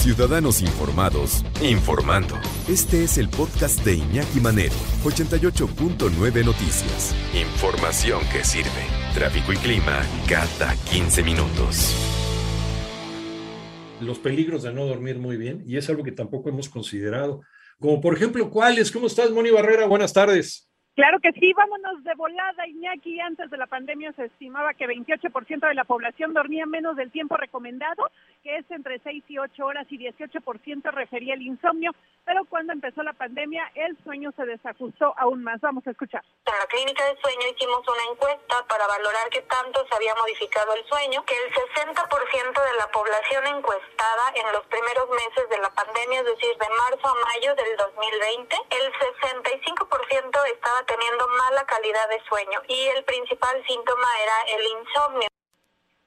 Ciudadanos Informados, informando. Este es el podcast de Iñaki Manero, 88.9 Noticias. Información que sirve. Tráfico y clima cada 15 minutos. Los peligros de no dormir muy bien, y es algo que tampoco hemos considerado. Como por ejemplo, ¿cuáles? ¿Cómo estás, Moni Barrera? Buenas tardes. Claro que sí, vámonos de volada, Iñaki. Antes de la pandemia se estimaba que 28% de la población dormía menos del tiempo recomendado, que es entre 6 y 8 horas, y 18% refería el insomnio. Pero cuando empezó la pandemia, el sueño se desajustó aún más. Vamos a escuchar. En la clínica de sueño hicimos una encuesta para valorar qué tanto se había modificado el sueño, que el 60% de la población encuestada en los primeros meses de la pandemia, es decir, de marzo a mayo del 2020, el 65% estaba teniendo mala calidad de sueño y el principal síntoma era el insomnio.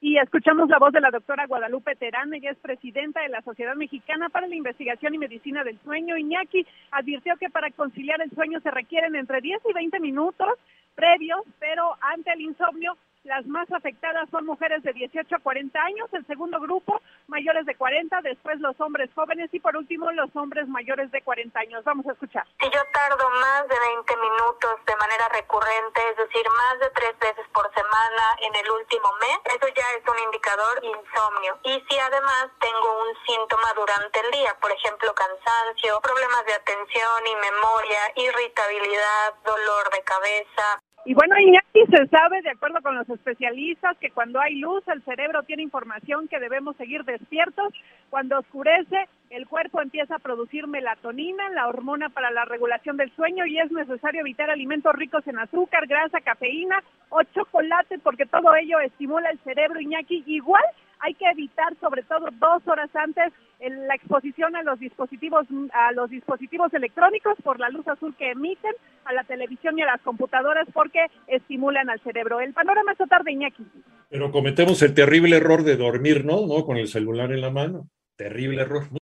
Y escuchamos la voz de la doctora Guadalupe Terán, ella es presidenta de la Sociedad Mexicana para la Investigación y Medicina del Sueño. Iñaki advirtió que para conciliar el sueño se requieren entre 10 y 20 minutos previos, pero ante el insomnio las más afectadas son mujeres de 18 a 40 años, el segundo grupo mayores de 40, después los hombres jóvenes y por último los hombres mayores de 40 años. Vamos a escuchar. Si yo tardo más de 20 minutos de manera recurrente, es decir, más de tres veces por semana en el último mes, eso ya es un indicador insomnio. Y si además tengo un síntoma durante el día, por ejemplo, cansancio, problemas de atención y memoria, irritabilidad, dolor de cabeza, y bueno, Iñaki, se sabe, de acuerdo con los especialistas, que cuando hay luz, el cerebro tiene información que debemos seguir despiertos. Cuando oscurece, el cuerpo empieza a producir melatonina, la hormona para la regulación del sueño, y es necesario evitar alimentos ricos en azúcar, grasa, cafeína o chocolate, porque todo ello estimula el cerebro, Iñaki. Igual hay que evitar, sobre todo dos horas antes, la exposición a los dispositivos a los dispositivos electrónicos por la luz azul que emiten a la televisión y a las computadoras porque estimulan al cerebro. El panorama esta tarde, Iñaki. Pero cometemos el terrible error de dormir, ¿no? ¿no? Con el celular en la mano. Terrible error.